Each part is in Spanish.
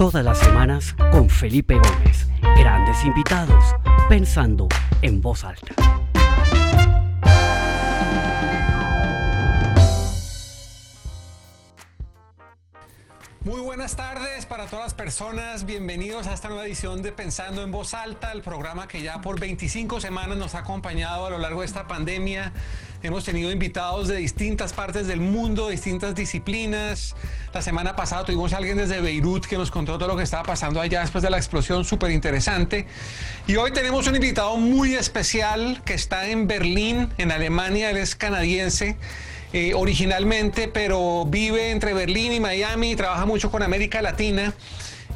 Todas las semanas con Felipe Gómez. Grandes invitados, pensando en voz alta. Muy buenas tardes para todas las personas. Bienvenidos a esta nueva edición de Pensando en Voz Alta, el programa que ya por 25 semanas nos ha acompañado a lo largo de esta pandemia. Hemos tenido invitados de distintas partes del mundo, distintas disciplinas. La semana pasada tuvimos a alguien desde Beirut que nos contó todo lo que estaba pasando allá después de la explosión, súper interesante. Y hoy tenemos un invitado muy especial que está en Berlín, en Alemania. Él es canadiense. Eh, originalmente, pero vive entre Berlín y Miami, trabaja mucho con América Latina.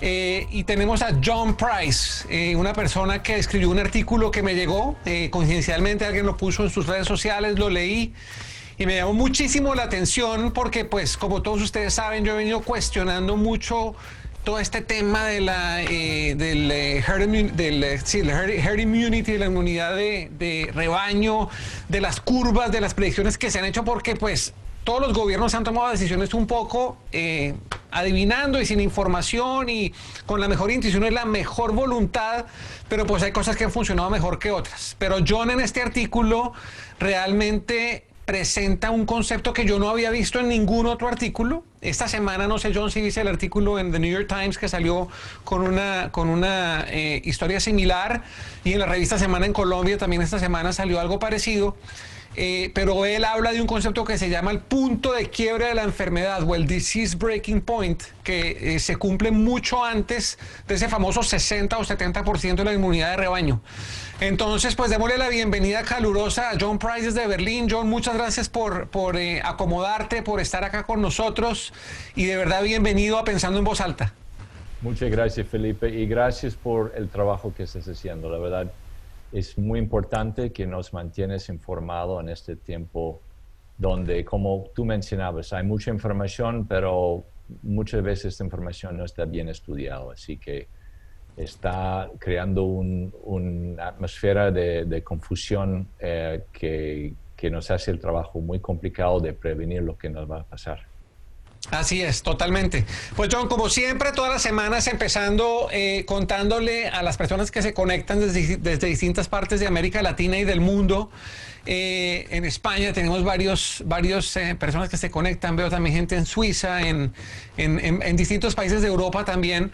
Eh, y tenemos a John Price, eh, una persona que escribió un artículo que me llegó, coincidencialmente alguien lo puso en sus redes sociales, lo leí y me llamó muchísimo la atención porque pues como todos ustedes saben yo he venido cuestionando mucho todo este tema de la, del, herd, immunity, la inmunidad de, de, rebaño, de las curvas, de las predicciones que se han hecho, porque pues todos los gobiernos han tomado decisiones un poco eh, adivinando y sin información y con la mejor intuición y la mejor voluntad, pero pues hay cosas que han funcionado mejor que otras. Pero John en este artículo realmente presenta un concepto que yo no había visto en ningún otro artículo. Esta semana, no sé, John, si dice el artículo en The New York Times que salió con una, con una eh, historia similar y en la revista Semana en Colombia también esta semana salió algo parecido. Eh, pero él habla de un concepto que se llama el punto de quiebre de la enfermedad o el disease breaking point, que eh, se cumple mucho antes de ese famoso 60 o 70% de la inmunidad de rebaño. Entonces, pues démosle la bienvenida calurosa a John Price desde Berlín. John, muchas gracias por, por eh, acomodarte, por estar acá con nosotros y de verdad bienvenido a Pensando en Voz Alta. Muchas gracias, Felipe, y gracias por el trabajo que estás haciendo. La verdad, es muy importante que nos mantienes informado en este tiempo donde, como tú mencionabas, hay mucha información, pero muchas veces esta información no está bien estudiada. Así que está creando una atmósfera de, confusión eh, que nos hace el trabajo muy complicado de prevenir lo que nos va a pasar. Así es, totalmente. Pues John, como siempre, todas las semanas empezando eh, contándole a las personas que se conectan desde, distintas partes de América Latina y del mundo. Eh, en España tenemos varios, varios eh, personas que se conectan, veo también gente en Suiza, en, en distintos países de Europa también.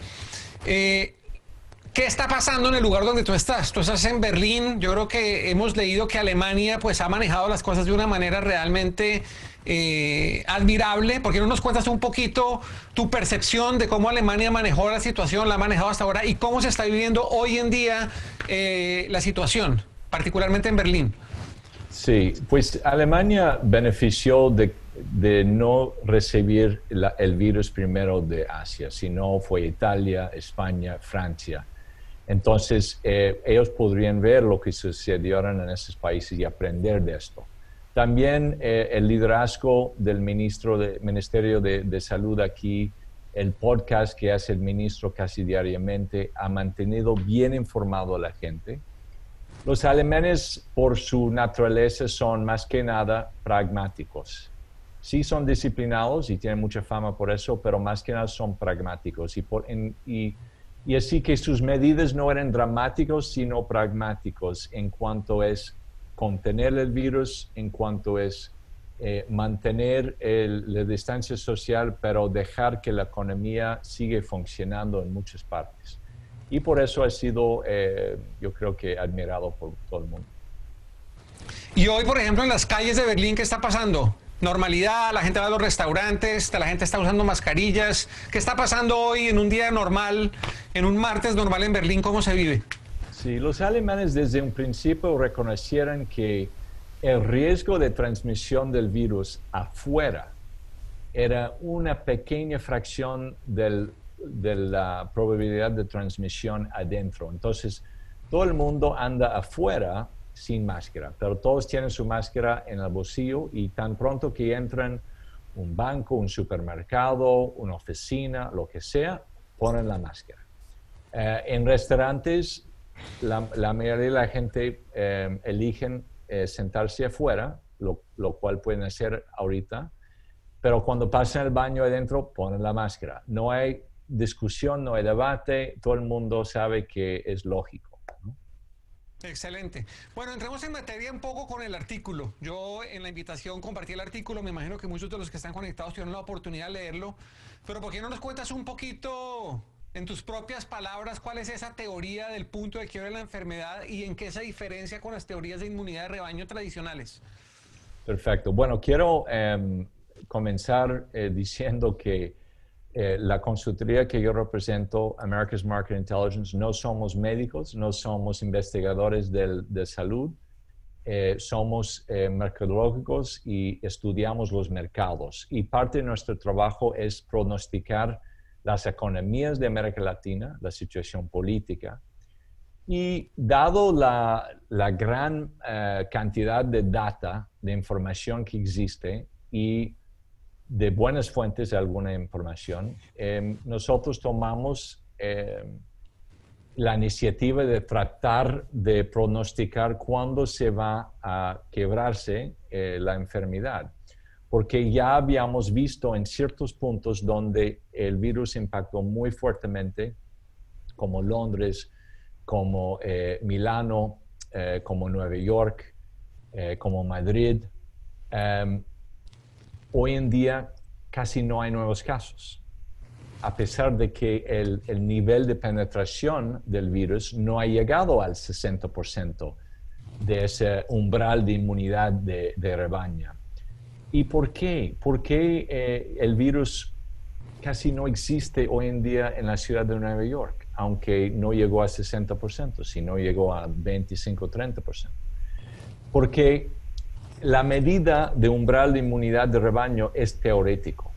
¿Qué está pasando en el lugar donde tú estás? Tú estás en Berlín. Yo creo que hemos leído que Alemania pues ha manejado las cosas de una manera realmente eh, admirable. ¿Por qué no nos cuentas un poquito tu percepción de cómo Alemania manejó la situación, la ha manejado hasta ahora y cómo se está viviendo hoy en día eh, la situación, particularmente en Berlín? Sí, pues Alemania benefició de, no recibir el virus primero de Asia, sino fue Italia, España, Francia. Entonces, eh, ellos podrían ver lo que sucedieron en esos países y aprender de esto. También eh, el liderazgo del ministro de, Ministerio de, Salud aquí, el podcast que hace el ministro casi diariamente, ha mantenido bien informado a la gente. Los alemanes, por su naturaleza, son más que nada pragmáticos. Sí son disciplinados y tienen mucha fama por eso, pero más que nada son pragmáticos. Y, por, y y así que sus medidas no eran dramáticos, sino pragmáticos en cuanto es contener el virus, en cuanto es eh, mantener la distancia social, pero dejar que la economía siga funcionando en muchas partes. Y por eso ha sido, eh, yo creo que, admirado por todo el mundo. Y hoy, por ejemplo, en las calles de Berlín, ¿qué está pasando? Normalidad, la gente va a los restaurantes, la gente está usando mascarillas. ¿Qué está pasando hoy en un día normal, en un martes normal en Berlín? ¿Cómo se vive? Sí, los alemanes desde un principio reconocieron que el riesgo de transmisión del virus afuera era una pequeña fracción de la probabilidad de transmisión adentro. Entonces, todo el mundo anda afuera sin máscara, pero todos tienen su máscara en el bolsillo y tan pronto que entran un banco, un supermercado, una oficina, lo que sea, ponen la máscara. Eh, en restaurantes, la, mayoría de la gente eh, eligen eh, sentarse afuera, lo, lo, cual pueden hacer ahorita, pero cuando pasan el baño adentro, ponen la máscara. No hay discusión, no hay debate, todo el mundo sabe que es lógico. Excelente. Bueno, entremos en materia un poco con el artículo. Yo en la invitación compartí el artículo, me imagino que muchos de los que están conectados tuvieron la oportunidad de leerlo, pero ¿por qué no nos cuentas un poquito en tus propias palabras cuál es esa teoría del punto de quiebre de la enfermedad y en qué se diferencia con las teorías de inmunidad de rebaño tradicionales? Perfecto. Bueno, quiero em, comenzar eh, diciendo que eh, la consultoría que yo represento, America's Market Intelligence, no somos médicos, no somos investigadores de salud, eh, somos mercadológicos y estudiamos los mercados. Y parte de nuestro trabajo es pronosticar las economías de América Latina, la situación política. Y dado la, la gran cantidad de data, de información que existe y de buenas fuentes de alguna información, em, nosotros tomamos em, la iniciativa de tratar de pronosticar cuándo se va a quebrarse eh, la enfermedad, porque ya habíamos visto en ciertos puntos donde el virus impactó muy fuertemente, como Londres, como eh, Milano, eh, como Nueva York, como Madrid. Em, Hoy en día casi no hay nuevos casos, a pesar de que el, nivel de penetración del virus no ha llegado al 60% de ese umbral de inmunidad de, rebaño. ¿Y por qué? ¿Por qué eh, el virus casi no existe hoy en día en la ciudad de Nueva York, aunque no llegó a 60%, sino llegó a 25-30%? Porque la medida de umbral de inmunidad de rebaño es teórico.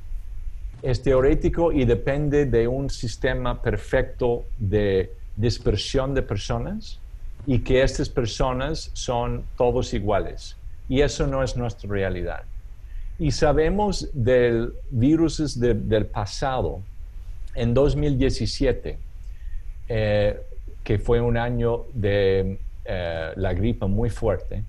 Es teórico y depende de un sistema perfecto de dispersión de personas y que estas personas son todos iguales. Y eso no es nuestra realidad. Y sabemos del virus del pasado. En 2017, eh, que fue un año de eh, la gripe muy fuerte,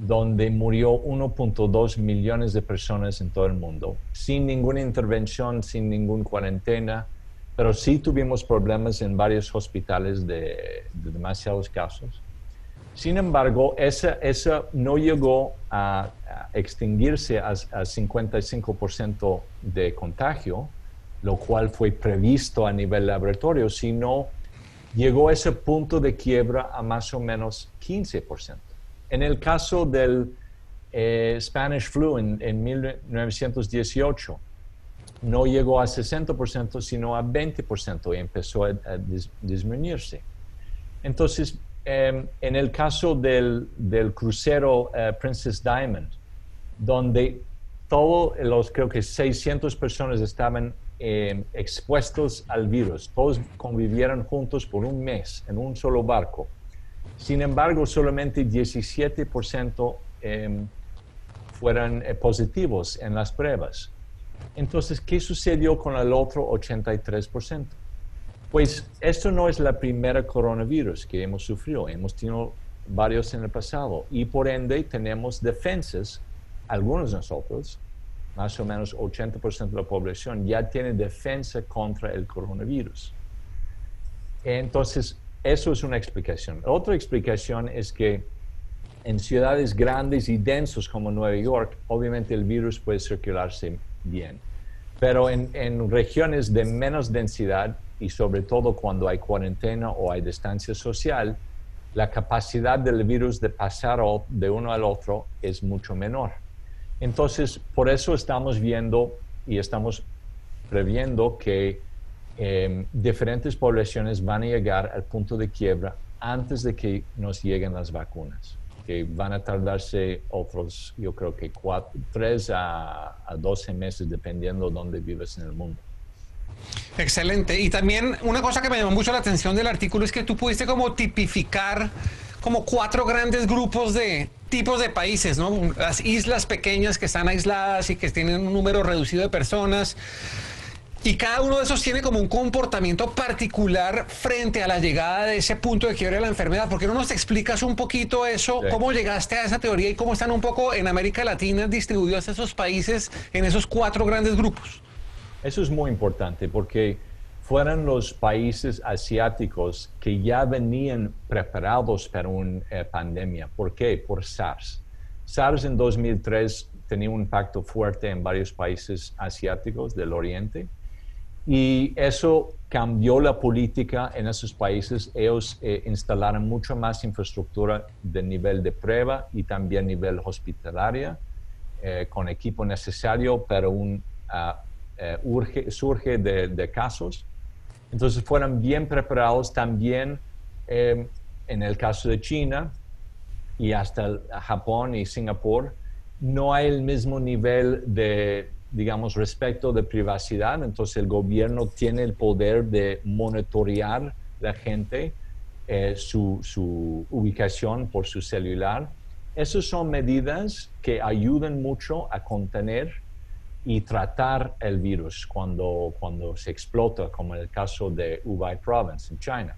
donde murió 1.2 millones de personas en todo el mundo, sin ninguna intervención, sin ninguna cuarentena, pero sí tuvimos problemas en varios hospitales de, demasiados casos. Sin embargo, esa, esa no llegó a, extinguirse a, a 55% de contagio, lo cual fue previsto a nivel laboratorio, sino llegó a ese punto de quiebra a más o menos 15%. En el caso del eh, Spanish flu en, 1918, no llegó a 60%, sino a 20% y empezó a, disminuirse. Entonces, em, en el caso del, crucero eh, Princess Diamond, donde todos los, creo que 600 personas estaban em, expuestos al virus, todos convivieron juntos por un mes en un solo barco sin embargo, solamente 17% em, fueron eh, positivos en las pruebas. Entonces, ¿qué sucedió con el otro 83%? Pues esto no es la primera coronavirus que hemos sufrido, hemos tenido varios en el pasado y por ende tenemos defensas, algunos de nosotros, más o menos 80% de la población ya tiene defensa contra el coronavirus. Entonces, eso es una explicación. Otra explicación es que en ciudades grandes y densos como Nueva York, obviamente el virus puede circularse bien. Pero en, regiones de menos densidad y sobre todo cuando hay cuarentena o hay distancia social, la capacidad del virus de pasar de uno al otro es mucho menor. Entonces, por eso estamos viendo y estamos previendo que Em, diferentes poblaciones van a llegar al punto de quiebra antes de que nos lleguen las vacunas, que van a tardarse otros, yo creo que cuatro, 3 a, a 12 meses, dependiendo de dónde vives en el mundo. Excelente. Y también una cosa que me llamó mucho la atención del artículo es que tú pudiste como tipificar como cuatro grandes grupos de tipos de países, ¿no? Las islas pequeñas que están aisladas y que tienen un número reducido de personas y cada uno de esos tiene como un comportamiento particular frente a la llegada de ese punto de quiebre de la enfermedad. ¿Por qué no nos explicas un poquito eso? ¿Cómo llegaste a esa teoría y cómo están un poco en América Latina distribuidos esos países en esos cuatro grandes grupos? Eso es muy importante porque fueron los países asiáticos que ya venían preparados para una eh, pandemia. ¿Por qué? Por SARS. SARS en 2003 tenía un impacto fuerte en varios países asiáticos del Oriente y eso cambió la política en esos países. Ellos eh, instalaron mucho más infraestructura de nivel de prueba y también nivel hospitalaria, eh, con equipo necesario para un uh, surge de, de, casos. Entonces fueron bien preparados también en el caso de China y hasta Japón y Singapur. No hay el mismo nivel de digamos, respecto de privacidad. Entonces el gobierno tiene el poder de monitorear la gente, eh, su, su, ubicación por su celular. Esas son medidas que ayudan mucho a contener y tratar el virus cuando, cuando se explota, como en el caso de Hubei Province en China.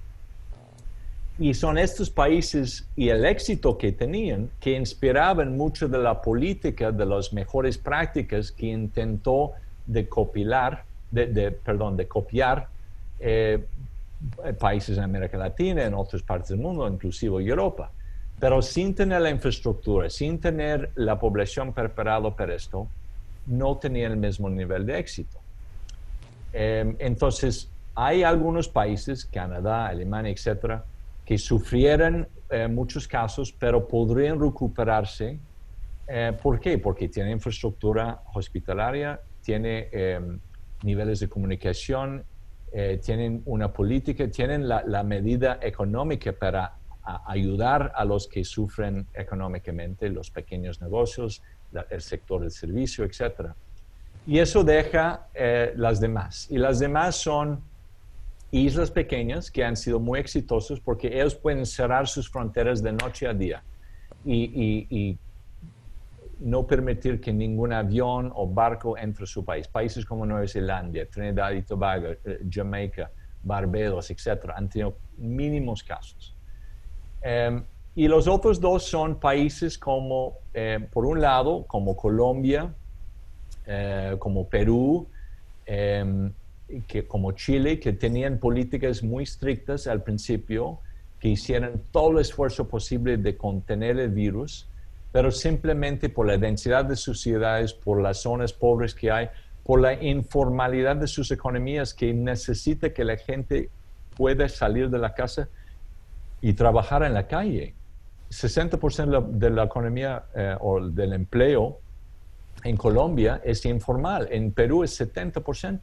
Y son estos países y el éxito que tenían que inspiraban mucho de la política, de las mejores prácticas que intentó de copiar, de, perdón, de copiar eh, países en América Latina, en otras partes del mundo, inclusive Europa. Pero sin tener la infraestructura, sin tener la población preparada para esto, no tenían el mismo nivel de éxito. Eh, entonces, hay algunos países, Canadá, Alemania, etcétera, que sufrieran eh, muchos casos, pero podrían recuperarse. Eh, ¿Por qué? Porque tiene infraestructura hospitalaria, tiene em, niveles de comunicación, eh, tienen una política, tienen la, medida económica para ayudar a los que sufren económicamente, los pequeños negocios, el sector del servicio, etc. Y eso deja las demás. Y las demás son islas pequeñas que han sido muy exitosos porque ellos pueden cerrar sus fronteras de noche a día y, no permitir que ningún avión o barco entre a su país. Países como Nueva Zelanda, Trinidad y Tobago, eh, Jamaica, Barbados, etc., han tenido mínimos casos. Em, y los otros dos son países como, eh, por un lado, como Colombia, eh, como Perú, em, que, como Chile, que tenían políticas muy estrictas al principio, que hicieron todo el esfuerzo posible de contener el virus, pero simplemente por la densidad de sus ciudades, por las zonas pobres que hay, por la informalidad de sus economías, que necesita que la gente pueda salir de la casa y trabajar en la calle. 60% de la, economía eh, o del empleo en Colombia es informal, en Perú es 70%.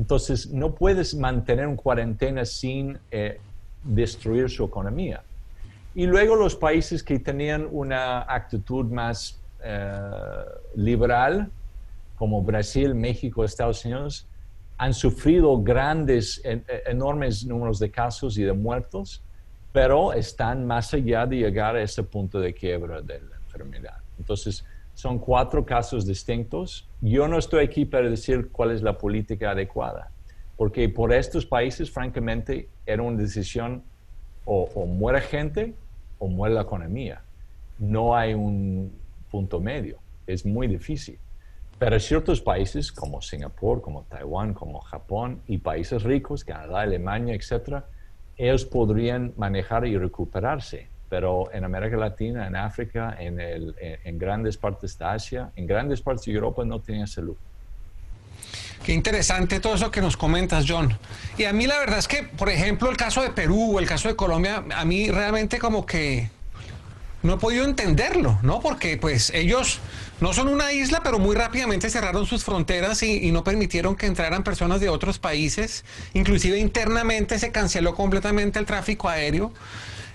Entonces, no puedes mantener una cuarentena sin eh, destruir su economía. Y luego los países que tenían una actitud más eh, liberal, como Brasil, México, Estados Unidos, han sufrido grandes, enormes números de casos y de muertos, pero están más allá de llegar a ese punto de quiebra de la enfermedad. Entonces, son cuatro casos distintos. Yo no estoy aquí para decir cuál es la política adecuada, porque por estos países, francamente, era una decisión o, muere gente o muere la economía. No hay un punto medio. Es muy difícil. Pero ciertos países como Singapur, como Taiwán, como Japón y países ricos, Canadá, Alemania, etc., ellos podrían manejar y recuperarse pero en América Latina, en África, en, el, grandes partes de Asia, en grandes partes de Europa no tenía salud. Qué interesante todo eso que nos comentas, John. Y a mí la verdad es que, por ejemplo, el caso de Perú o el caso de Colombia, a mí realmente como que no he podido entenderlo, ¿no? Porque pues ellos no son una isla, pero muy rápidamente cerraron sus fronteras y, y, no permitieron que entraran personas de otros países. Inclusive internamente se canceló completamente el tráfico aéreo.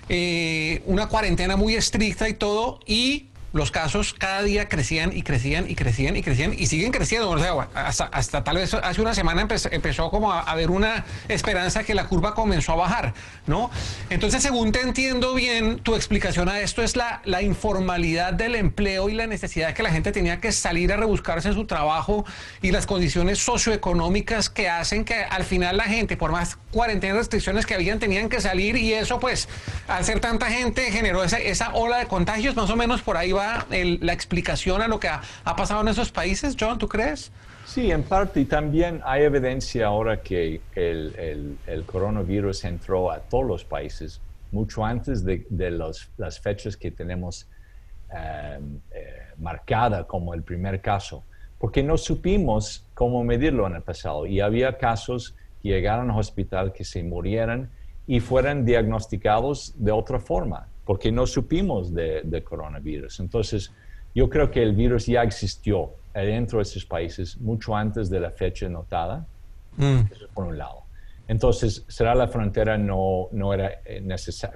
Eh, una cuarentena muy estricta y todo, y los casos cada día crecían y crecían y crecían y crecían y siguen creciendo. O sea, hasta, hasta tal vez hace una semana empezó, como a haber una esperanza que la curva comenzó a bajar, ¿no? Entonces, según te entiendo bien, tu explicación a esto es la, la informalidad del empleo y la necesidad que la gente tenía que salir a rebuscarse su trabajo y las condiciones socioeconómicas que hacen que al final la gente, por más cuarentena restricciones que habían, tenían que salir y eso pues al ser tanta gente generó esa, esa ola de contagios, más o menos por ahí va la explicación a lo que ha, pasado en esos países, John, ¿tú crees? Sí, en parte. Y también hay evidencia ahora que el, el, coronavirus entró a todos los países mucho antes de, de los, las fechas que tenemos eh, eh, marcada como el primer caso, porque no supimos cómo medirlo en el pasado. Y había casos que llegaron al hospital que se murieran y fueran diagnosticados de otra forma, porque no supimos de, de coronavirus. Entonces, yo creo que el virus ya existió dentro de esos países mucho antes de la fecha notada, mm. eso por un lado. Entonces, será la frontera no, no, era eh,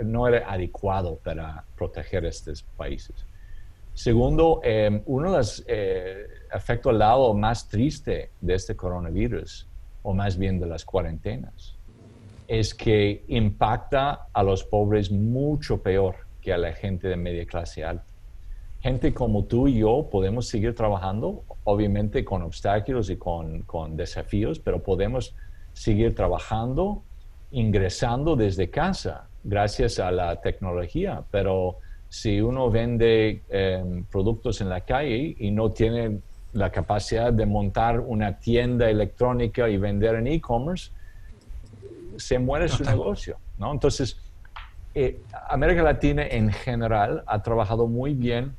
no era adecuado para proteger estos países. Segundo, em, uno de los eh, efectos al lado más triste de este coronavirus, o más bien de las cuarentenas, es que impacta a los pobres mucho peor que a la gente de media clase alta gente como tú y yo podemos seguir trabajando, obviamente con obstáculos y con, desafíos, pero podemos seguir trabajando, ingresando desde casa, gracias a la tecnología. Pero si uno vende em, productos en la calle y no tiene la capacidad de montar una tienda electrónica y vender en e-commerce, se muere su negocio, ¿no? Entonces, eh, América Latina en general ha trabajado muy bien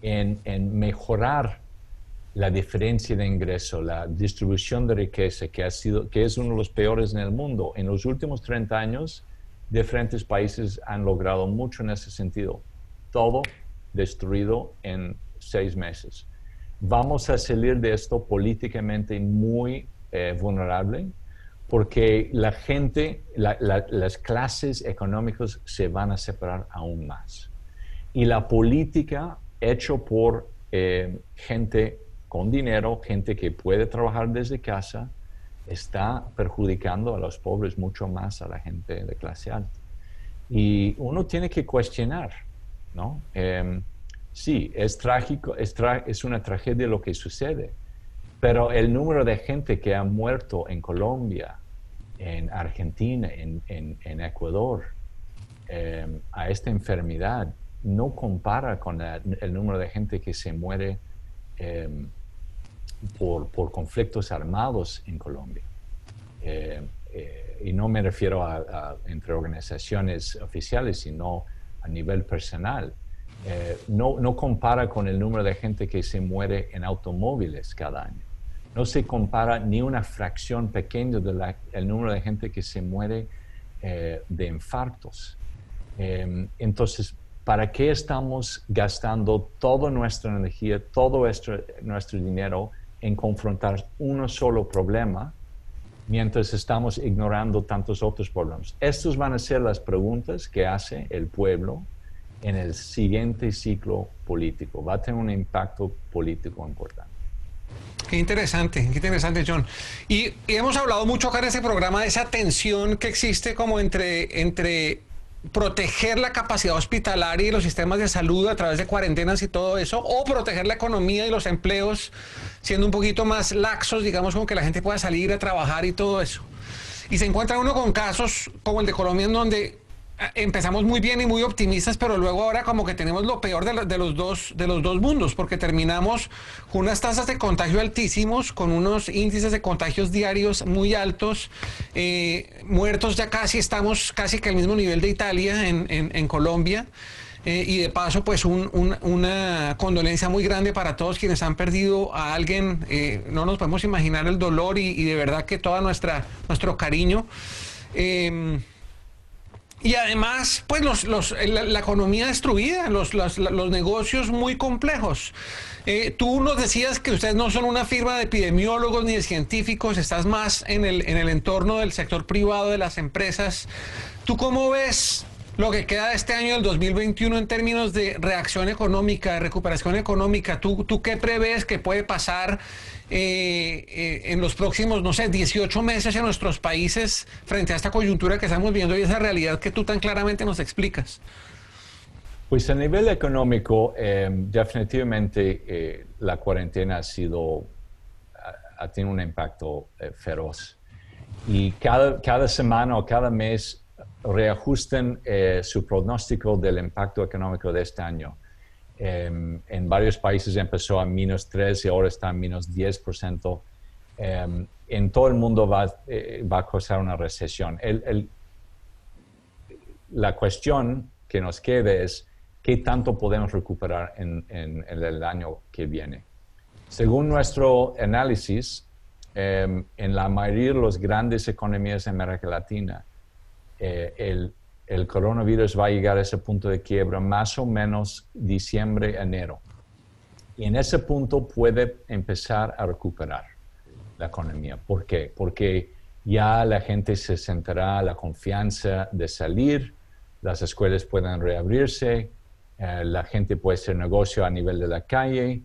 en, mejorar la diferencia de ingreso, la distribución de riqueza, que, ha sido, que es uno de los peores en el mundo. En los últimos 30 años, diferentes países han logrado mucho en ese sentido. Todo destruido en seis meses. Vamos a salir de esto políticamente muy eh, vulnerable porque la gente, las clases económicas se van a separar aún más. Y la política hecho por eh, gente con dinero, gente que puede trabajar desde casa, está perjudicando a los pobres mucho más a la gente de clase alta. Y uno tiene que cuestionar, ¿no? Em, sí, es trágico, es, es, una tragedia lo que sucede, pero el número de gente que ha muerto en Colombia, en Argentina, en, Ecuador, em, a esta enfermedad no compara con el número de gente que se muere em, por, conflictos armados en Colombia. Eh, eh, y no me refiero a, entre organizaciones oficiales, sino a nivel personal. Eh, no, no compara con el número de gente que se muere en automóviles cada año. No se compara ni una fracción pequeña del número de gente que se muere de infartos. Em, entonces, ¿para qué estamos gastando toda nuestra energía, todo nuestro, nuestro dinero en confrontar uno solo problema mientras estamos ignorando tantos otros problemas? Estas van a ser las preguntas que hace el pueblo en el siguiente ciclo político. Va a tener un impacto político importante. Qué interesante, qué interesante, John. Y, hemos hablado mucho acá en este programa de esa tensión que existe como entre, entre proteger la capacidad hospitalaria y los sistemas de salud a través de cuarentenas y todo eso, o proteger la economía y los empleos siendo un poquito más laxos, digamos, como que la gente pueda salir a trabajar y todo eso. Y se encuentra uno con casos como el de Colombia, en donde empezamos muy bien y muy optimistas, pero luego ahora como que tenemos lo peor de, los, dos, de los dos mundos, porque terminamos con unas tasas de contagio altísimos, con unos índices de contagios diarios muy altos, eh, muertos ya casi, estamos casi que al mismo nivel de Italia en, Colombia. Eh, y de paso, pues una condolencia muy grande para todos quienes han perdido a alguien. Eh, no nos podemos imaginar el dolor y, de verdad que todo nuestro cariño. Y además, pues los, la, economía destruida, los, los, negocios muy complejos. Eh, tú nos decías que ustedes no son una firma de epidemiólogos ni de científicos, estás más en el, en el entorno del sector privado, de las empresas. ¿Tú cómo ves lo que queda de este año del 2021 en términos de reacción económica, de recuperación económica? ¿Tú, tú qué prevés que puede pasar? Eh, eh, en los próximos, no sé, 18 meses en nuestros países frente a esta coyuntura que estamos viendo y esa realidad que tú tan claramente nos explicas? Pues a nivel económico, eh, definitivamente la cuarentena ha sido, ha, tenido un impacto feroz. Y cada, cada semana o cada mes reajusten su pronóstico del impacto económico de este año. Em, en varios países empezó a menos 3 y ahora está a menos 10%. Em, en todo el mundo va, eh, va a causar una recesión. la cuestión que nos queda es qué tanto podemos recuperar en, el año que viene. Según nuestro análisis, em, en la mayoría de las grandes economías de América Latina, eh, el, el coronavirus va a llegar a ese punto de quiebra más o menos diciembre, enero. Y en ese punto puede empezar a recuperar la economía. ¿Por qué? Porque ya la gente se sentirá la confianza de salir, las escuelas pueden reabrirse, eh, la gente puede hacer negocio a nivel de la calle.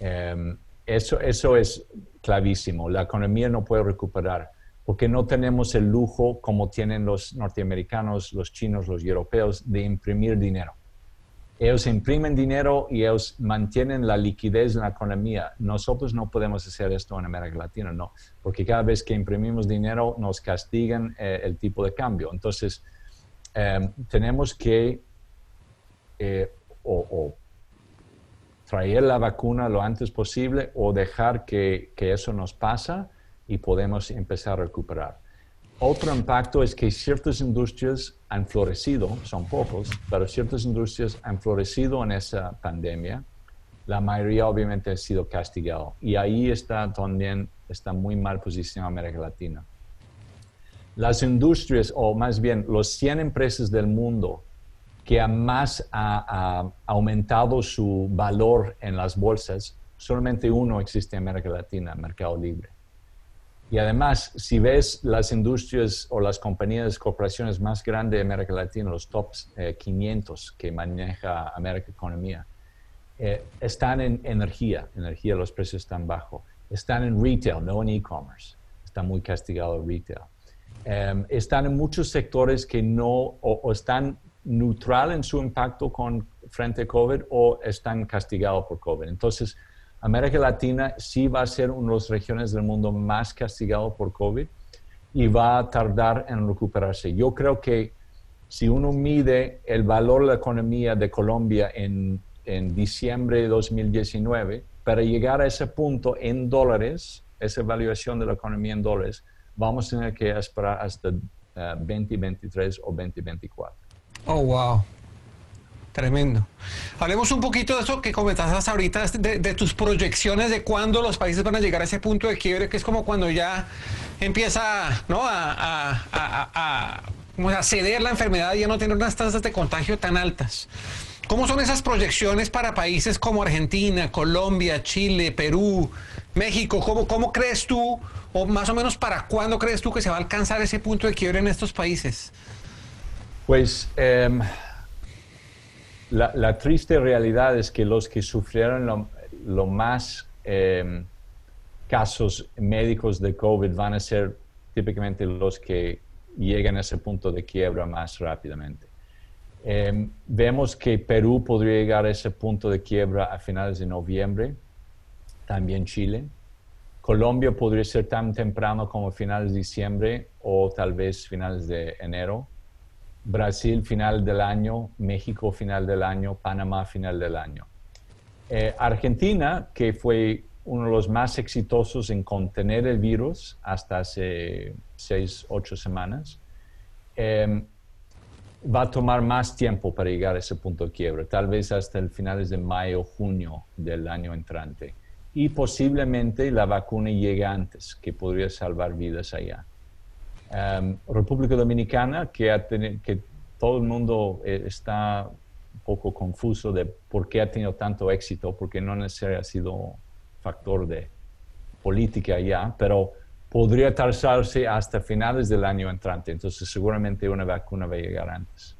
Em, eso, eso es clavísimo. La economía no puede recuperar porque no tenemos el lujo como tienen los norteamericanos, los chinos, los europeos, de imprimir dinero. Ellos imprimen dinero y ellos mantienen la liquidez en la economía. Nosotros no podemos hacer esto en América Latina, no, porque cada vez que imprimimos dinero nos castigan eh, el tipo de cambio. Entonces, em, tenemos que eh, o, traer la vacuna lo antes posible o dejar que, que eso nos pasa y podemos empezar a recuperar. Otro impacto es que ciertas industrias han florecido, son pocos, pero ciertas industrias han florecido en esa pandemia. La mayoría obviamente ha sido castigado y ahí está también está muy mal posicionada América Latina. Las industrias, o más bien los 100 empresas del mundo que más ha, aumentado su valor en las bolsas, solamente uno existe en América Latina, Mercado Libre. Y además, si ves las industrias o las compañías, corporaciones más grandes de América Latina, los top 500 eh, que maneja América Economía, eh, están en energía, energía los precios están bajos, están en retail, no en e-commerce, está muy castigado el retail. Em, están en muchos sectores que no, o, están neutral en su impacto con frente a COVID o están castigados por COVID. Entonces, América Latina sí va a ser una de las regiones del mundo más castigado por COVID y va a tardar en recuperarse. Yo creo que si uno mide el valor de la economía de Colombia en, en diciembre de 2019, para llegar a ese punto en dólares, esa evaluación de la economía en dólares, vamos a tener que esperar hasta 2023 eh, o 2024. Oh, wow. Tremendo. Hablemos un poquito de eso que comentaste ahorita, de, tus proyecciones de cuándo los países van a llegar a ese punto de quiebre, que es como cuando ya empieza ¿no? a, a, ceder la enfermedad y ya no tener unas tasas de contagio tan altas. ¿Cómo son esas proyecciones para países como Argentina, Colombia, Chile, Perú, México? ¿Cómo, ¿Cómo crees tú, o más o menos para cuándo crees tú que se va a alcanzar ese punto de quiebre en estos países? Pues em, la, triste realidad es que los que sufrieron lo, más em, casos médicos de COVID van a ser típicamente los que llegan a ese punto de quiebra más rápidamente. Em, vemos que Perú podría llegar a ese punto de quiebra a finales de noviembre, también Chile. Colombia podría ser tan temprano como finales de diciembre o tal vez finales de enero. Brasil final del año, México final del año, Panamá final del año. Eh, Argentina, que fue uno de los más exitosos en contener el virus hasta hace seis, ocho semanas, em, va a tomar más tiempo para llegar a ese punto de quiebra, tal vez hasta el finales de mayo, junio del año entrante. Y posiblemente la vacuna llegue antes, que podría salvar vidas allá. Em, República Dominicana, que, ha que todo el mundo eh, está un poco confuso de por qué ha tenido tanto éxito, porque no necesariamente ha sido factor de política allá, pero podría tardarse hasta finales del año entrante, entonces seguramente una vacuna va a llegar antes.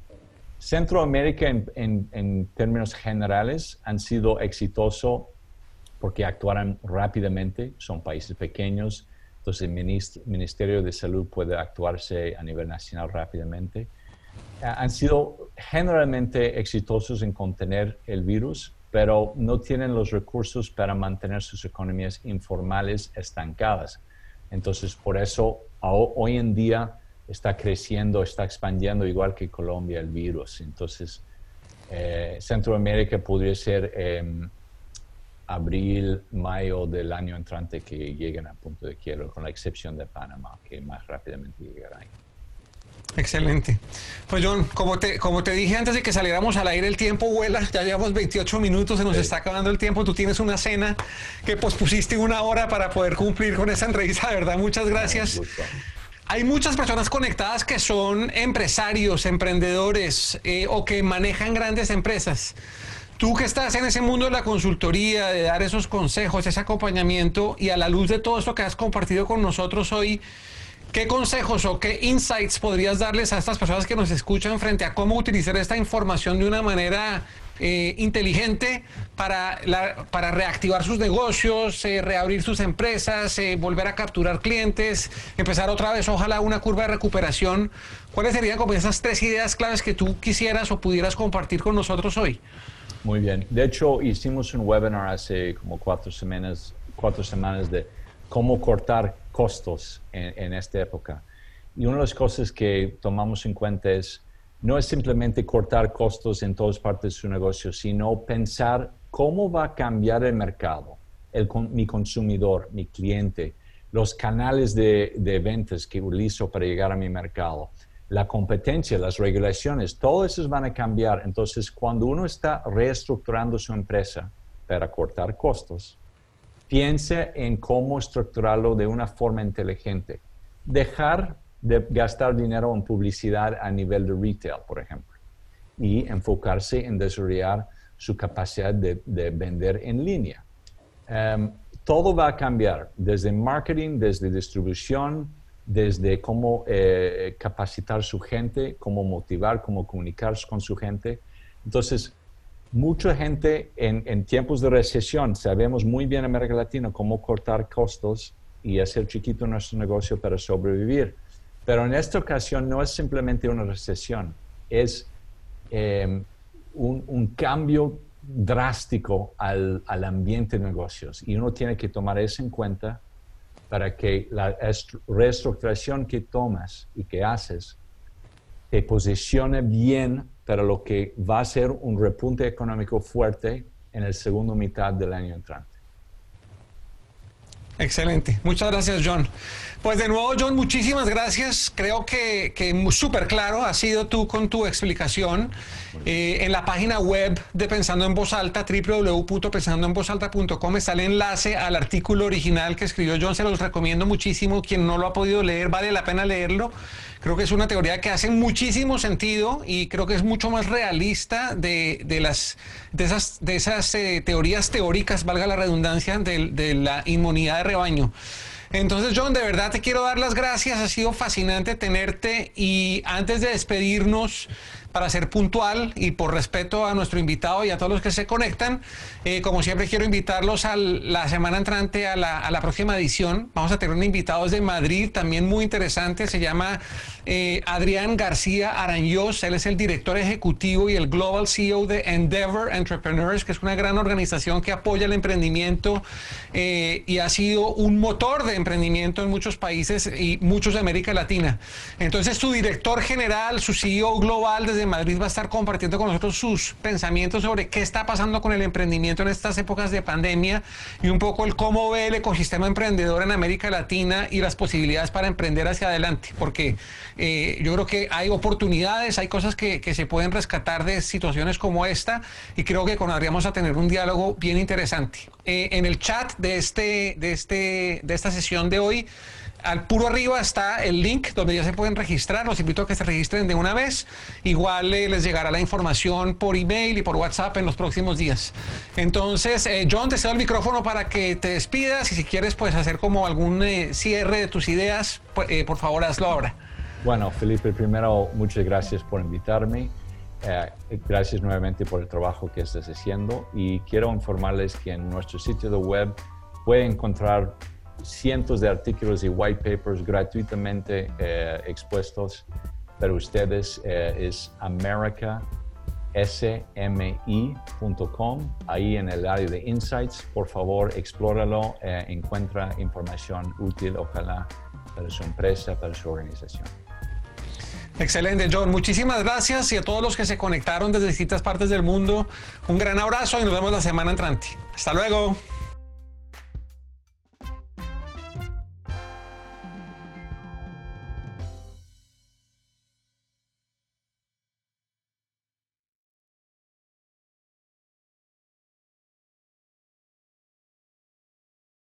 Centroamérica en, en términos generales han sido exitosos porque actuaron rápidamente, son países pequeños, entonces el Ministerio de Salud puede actuarse a nivel nacional rápidamente. Eh, han sido generalmente exitosos en contener el virus, pero no tienen los recursos para mantener sus economías informales estancadas. Entonces, por eso hoy en día está creciendo, está expandiendo igual que Colombia el virus. Entonces, Eh, Centroamérica podría ser em, abril, mayo del año entrante que lleguen a punto de quiebra, con la excepción de Panamá, que más rápidamente llegará. Excelente. Pues John, como te, como te dije antes de que saliéramos al aire, el tiempo vuela, ya llevamos 28 minutos, se nos está acabando el tiempo, tú tienes una cena que pospusiste una hora para poder cumplir con esa entrevista, de verdad, muchas gracias. Hay muchas personas conectadas que son empresarios, emprendedores eh, o que manejan grandes empresas. Tú que estás en ese mundo de la consultoría, de dar esos consejos, ese acompañamiento y a la luz de todo esto que has compartido con nosotros hoy, ¿Qué consejos o qué insights podrías darles a estas personas que nos escuchan frente a cómo utilizar esta información de una manera eh, inteligente para, para reactivar sus negocios, eh, reabrir sus empresas, eh, volver a capturar clientes, empezar otra vez, ojalá, una curva de recuperación? ¿Cuáles serían como esas tres ideas claves que tú quisieras o pudieras compartir con nosotros hoy? Muy bien. De hecho, hicimos un webinar hace como cuatro semanas, cuatro semanas de cómo cortar costos en, esta época. Y una de las cosas que tomamos en cuenta es, no es simplemente cortar costos en todas partes de su negocio, sino pensar cómo va a cambiar el mercado, el, mi consumidor, mi cliente, los canales de, de ventas que utilizo para llegar a mi mercado, la competencia, las regulaciones, todo eso van a cambiar. Entonces, cuando uno está reestructurando su empresa para cortar costos, piense en cómo estructurarlo de una forma inteligente. Dejar de gastar dinero en publicidad a nivel de retail, por ejemplo, y enfocarse en desarrollar su capacidad de, vender en línea. Em, todo va a cambiar, desde marketing, desde distribución, desde cómo eh, capacitar su gente, cómo motivar, cómo comunicar con su gente. Entonces, mucha gente en, tiempos de recesión, sabemos muy bien en América Latina cómo cortar costos y hacer chiquito nuestro negocio para sobrevivir. Pero en esta ocasión no es simplemente una recesión, es em, un, cambio drástico al, al, ambiente de negocios y uno tiene que tomar eso en cuenta para que la reestructuración que tomas y que haces te posicione bien para lo que va a ser un repunte económico fuerte en el segundo mitad del año entrante. Excelente. Muchas gracias, John. Pues de nuevo, John, muchísimas gracias. Creo que, que súper claro ha sido tú con tu explicación. Eh, en la página web de Pensando en Voz Alta, www.pensandoenvozalta.com, está el enlace al artículo original que escribió John. Se los recomiendo muchísimo. Quien no lo ha podido leer, vale la pena leerlo. Creo que es una teoría que hace muchísimo sentido y creo que es mucho más realista de, las, de esas, de esas eh, teorías teóricas, valga la redundancia, de, de la inmunidad de rebaño. Entonces, John, de verdad te quiero dar las gracias. Ha sido fascinante tenerte y antes de despedirnos, para ser puntual y por respeto a nuestro invitado y a todos los que se conectan, eh, como siempre quiero invitarlos a la semana entrante a la, próxima edición. Vamos a tener un invitado desde Madrid, también muy interesante, se llama eh, Adrián García Arañoz, él es el director ejecutivo y el Global CEO de Endeavor Entrepreneurs, que es una gran organización que apoya el emprendimiento eh, y ha sido un motor de emprendimiento en muchos países y muchos de América Latina. Entonces su director general, su CEO global desde Madrid va a estar compartiendo con nosotros sus pensamientos sobre qué está pasando con el emprendimiento en estas épocas de pandemia y un poco el cómo ve el ecosistema emprendedor en América Latina y las posibilidades para emprender hacia adelante, porque eh, yo creo que hay oportunidades, hay cosas que, se pueden rescatar de situaciones como esta y creo que con Adrián a tener un diálogo bien interesante. Eh, en el chat de, este, de, este, de esta sesión de hoy, al puro arriba está el link donde ya se pueden registrar. Los invito a que se registren de una vez. Igual eh, les llegará la información por email y por WhatsApp en los próximos días. Entonces, eh, John, te cedo el micrófono para que te despidas y si quieres, pues hacer como algún eh, cierre de tus ideas, pues, por favor, hazlo ahora. Bueno, Felipe, primero, muchas gracias por invitarme. gracias nuevamente por el trabajo que estás haciendo y quiero informarles que en nuestro sitio de web pueden encontrar cientos de artículos y white papers gratuitamente eh, expuestos para ustedes. Eh, es americasmi.com. Ahí en el área de insights, por favor, explóralo, eh, encuentra información útil, ojalá, para su empresa, para su organización. Excelente, John. Muchísimas gracias y a todos los que se conectaron desde distintas partes del mundo, un gran abrazo y nos vemos la semana entrante. Hasta luego.